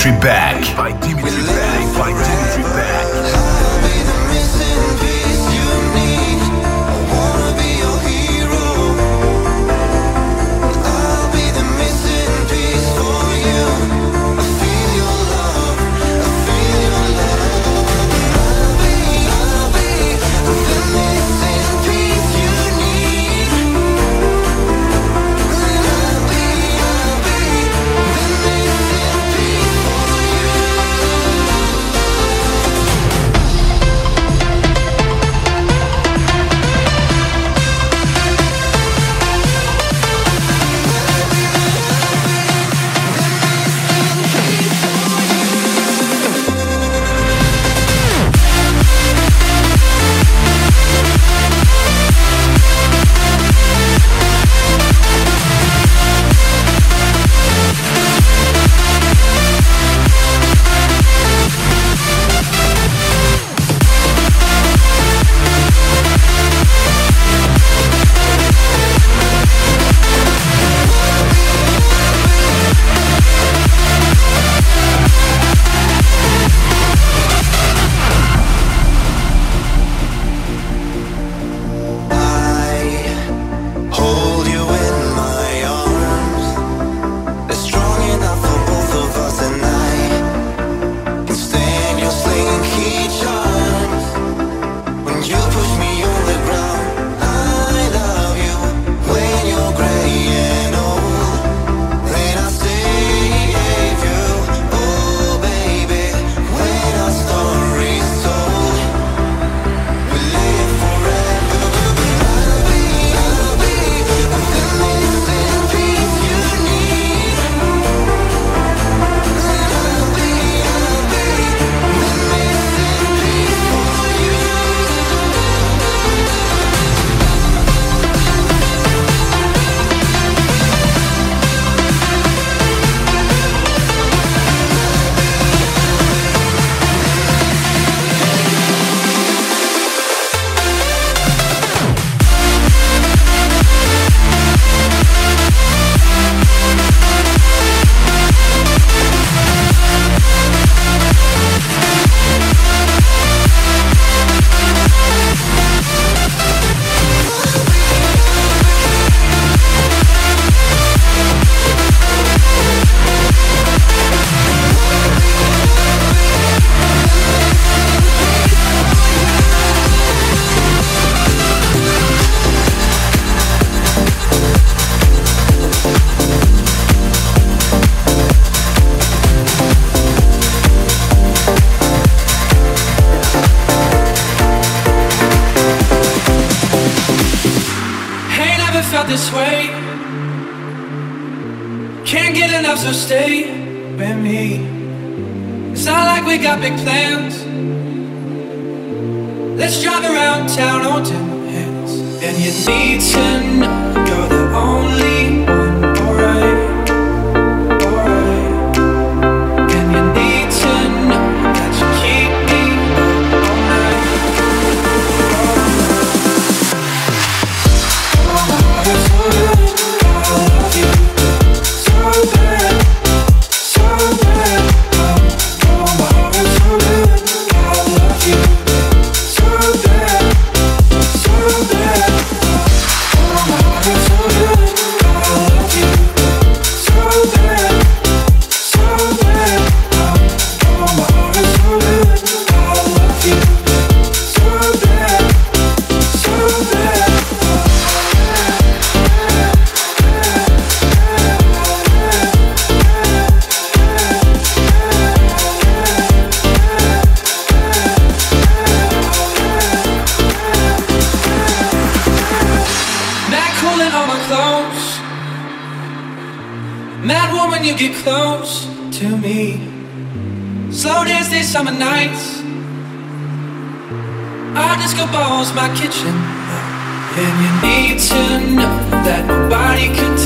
Country Back. summer nights. Our disco ball's my kitchen. And you need to know that nobody could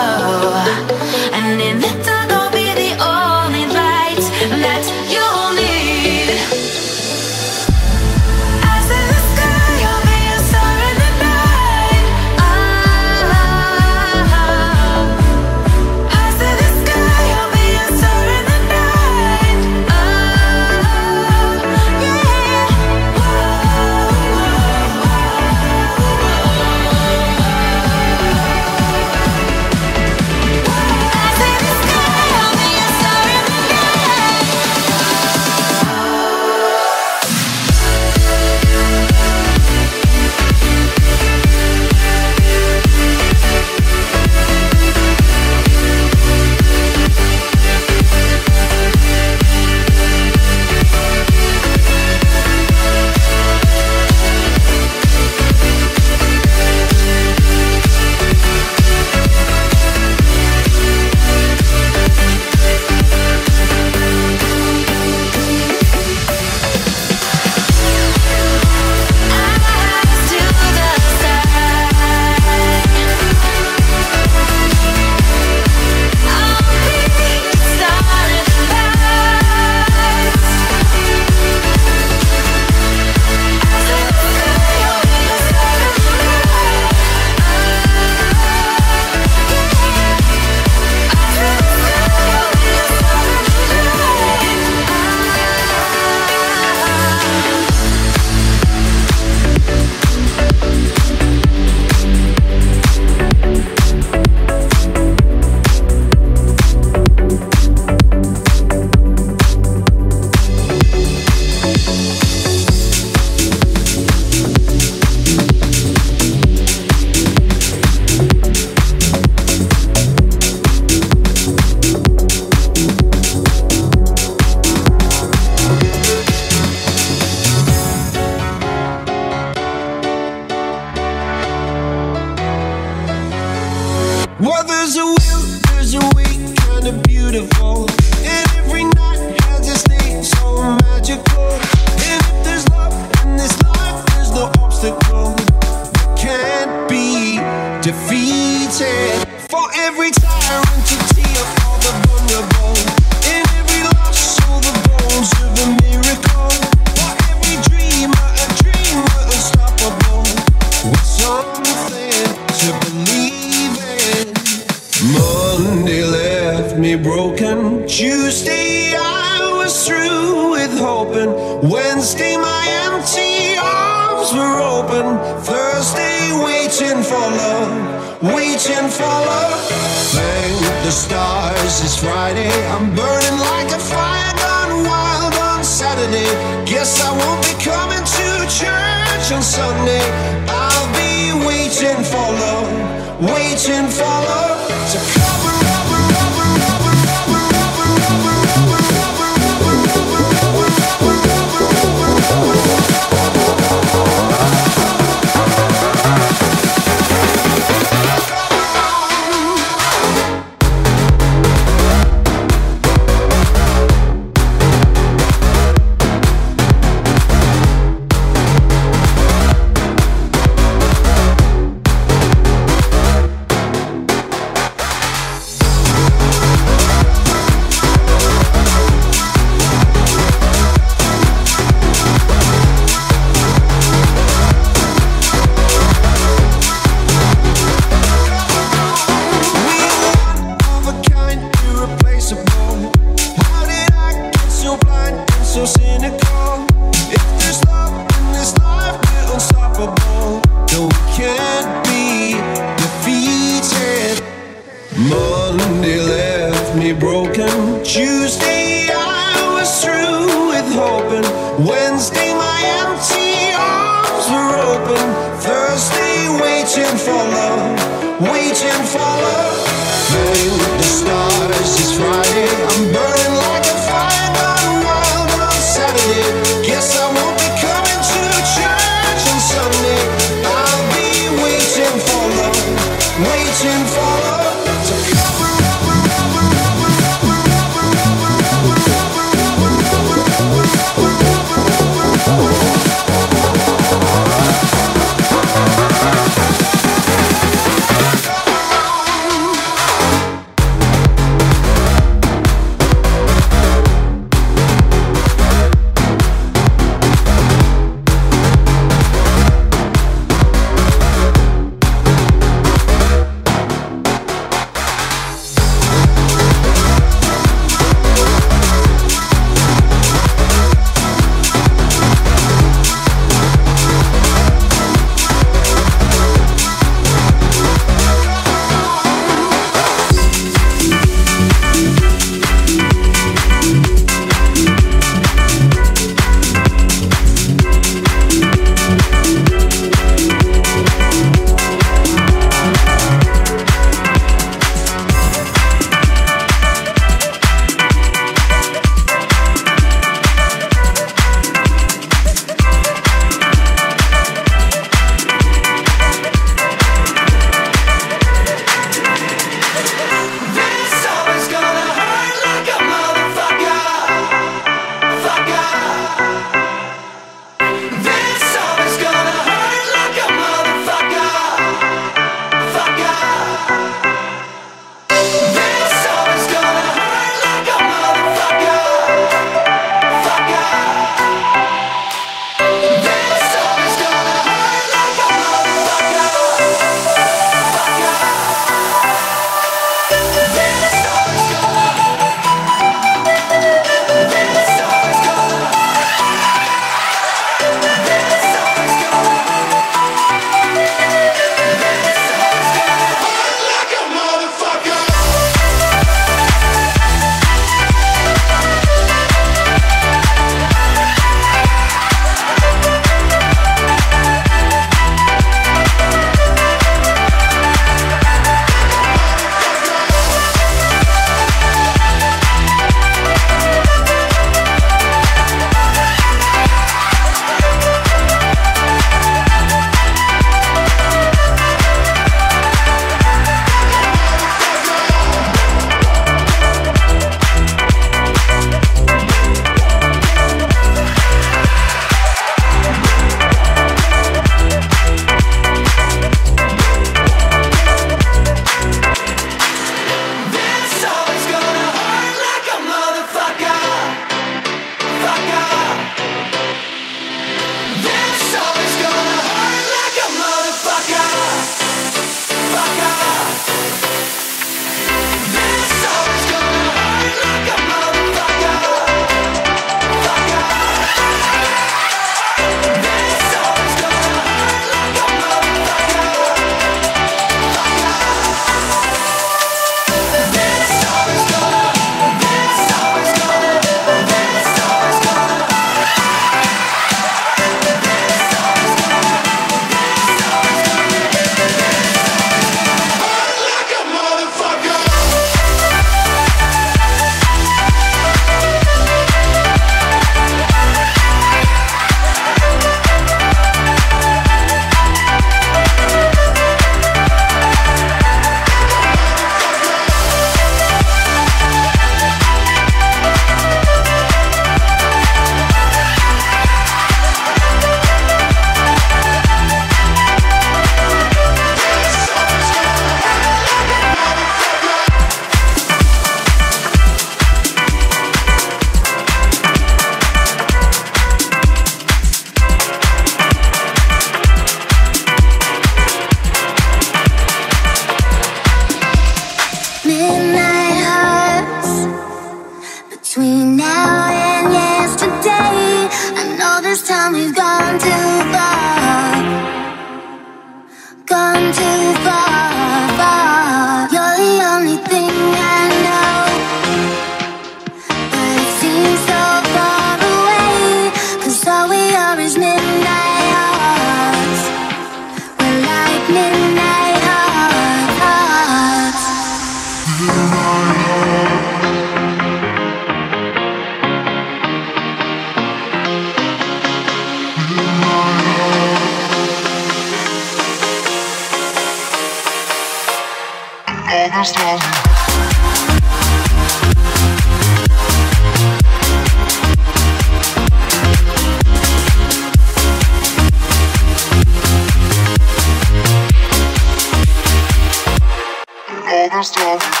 understand.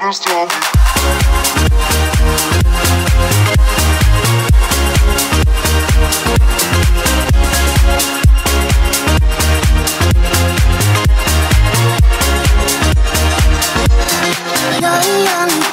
others love you. No, no.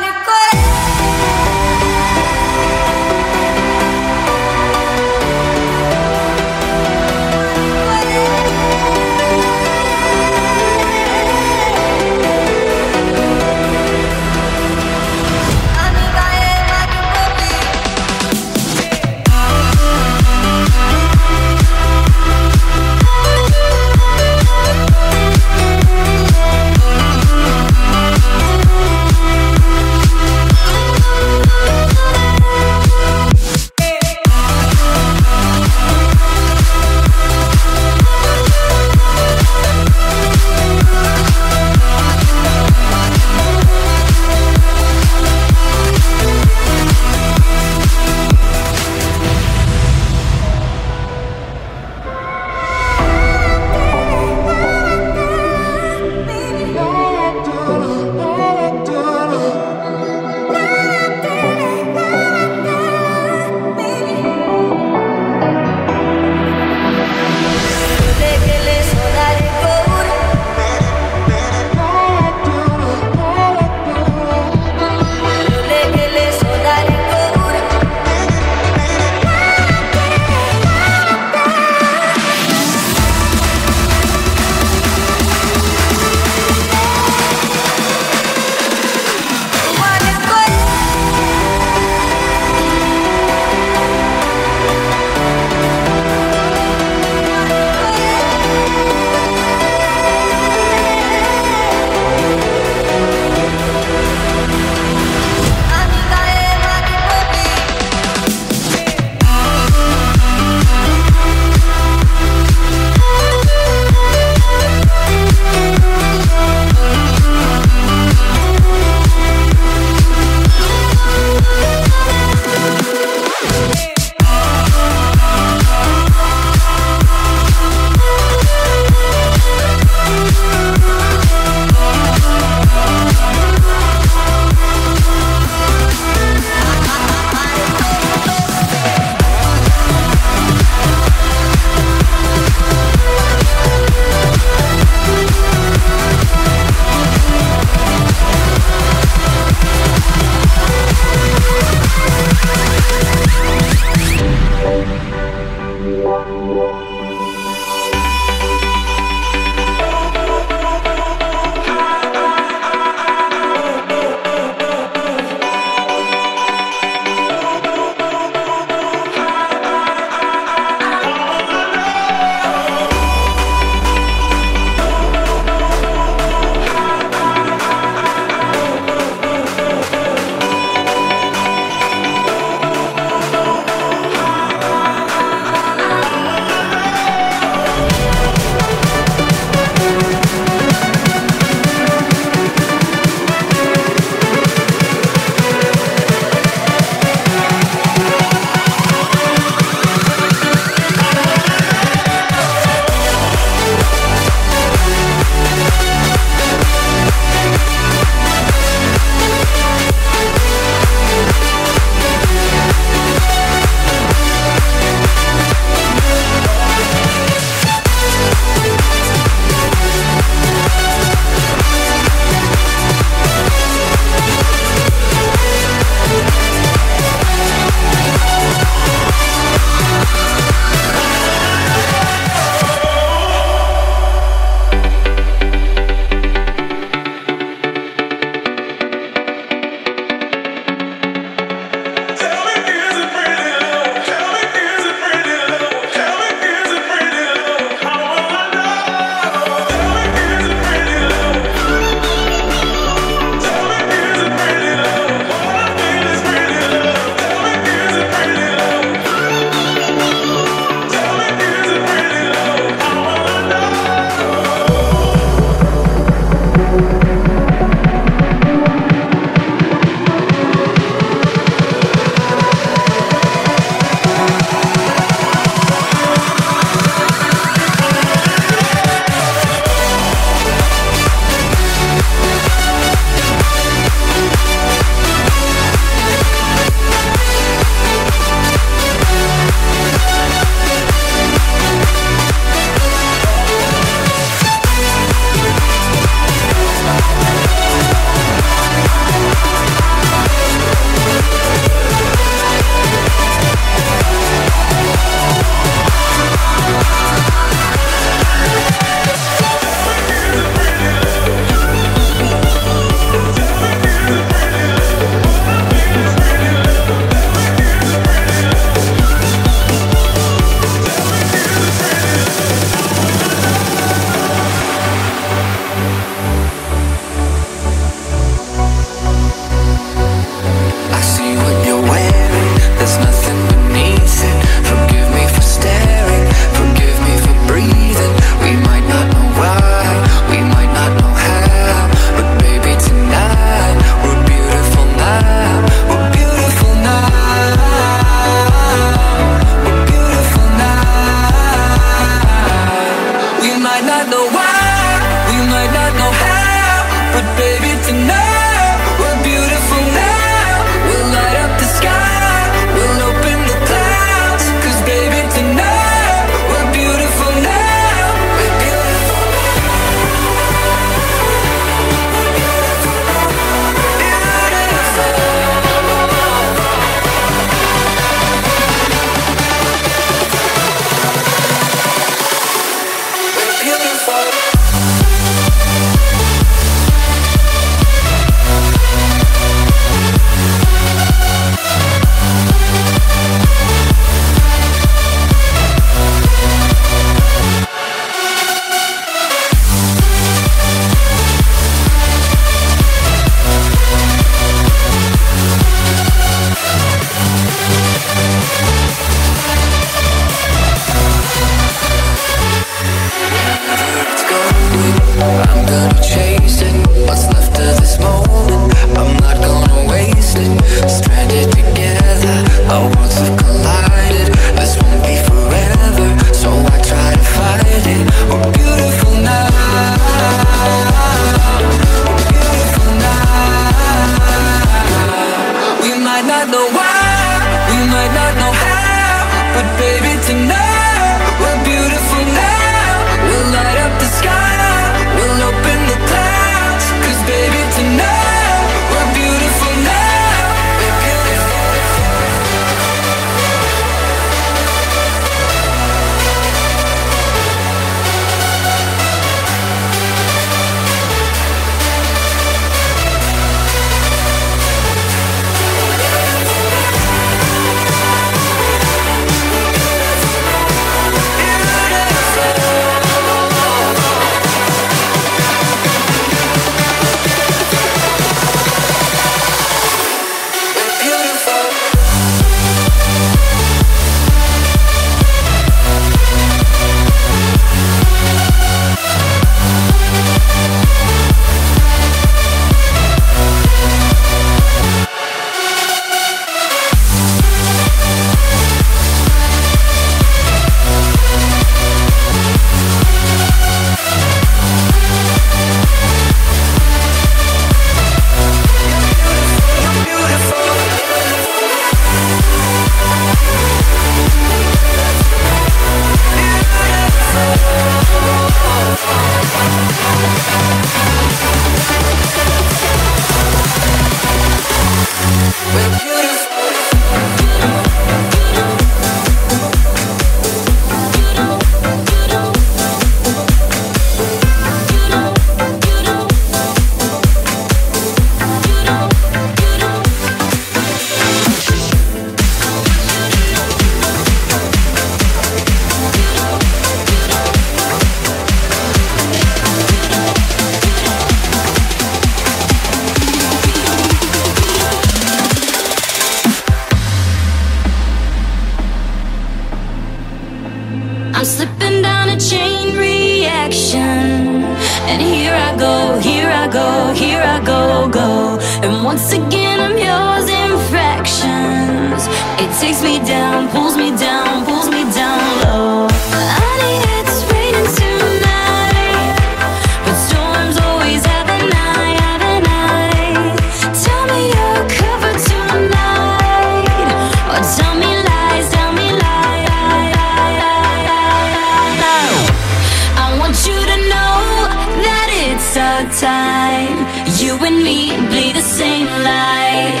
time. You and me bleed the same light.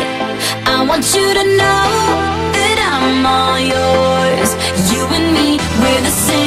I want you to know that I'm all yours. You and me, we're the same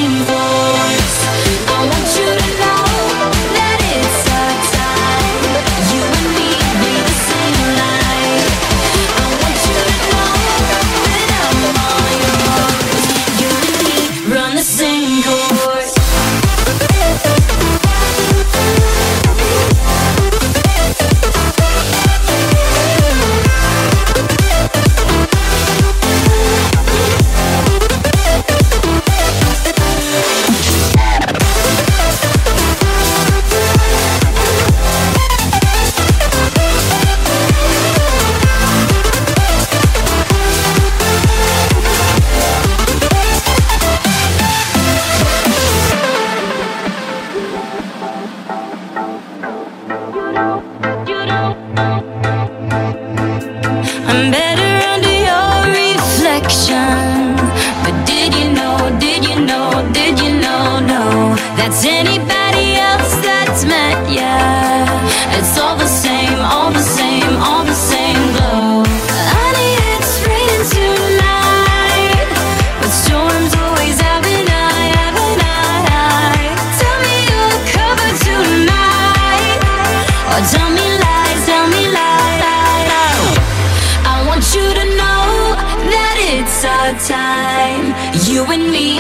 With me.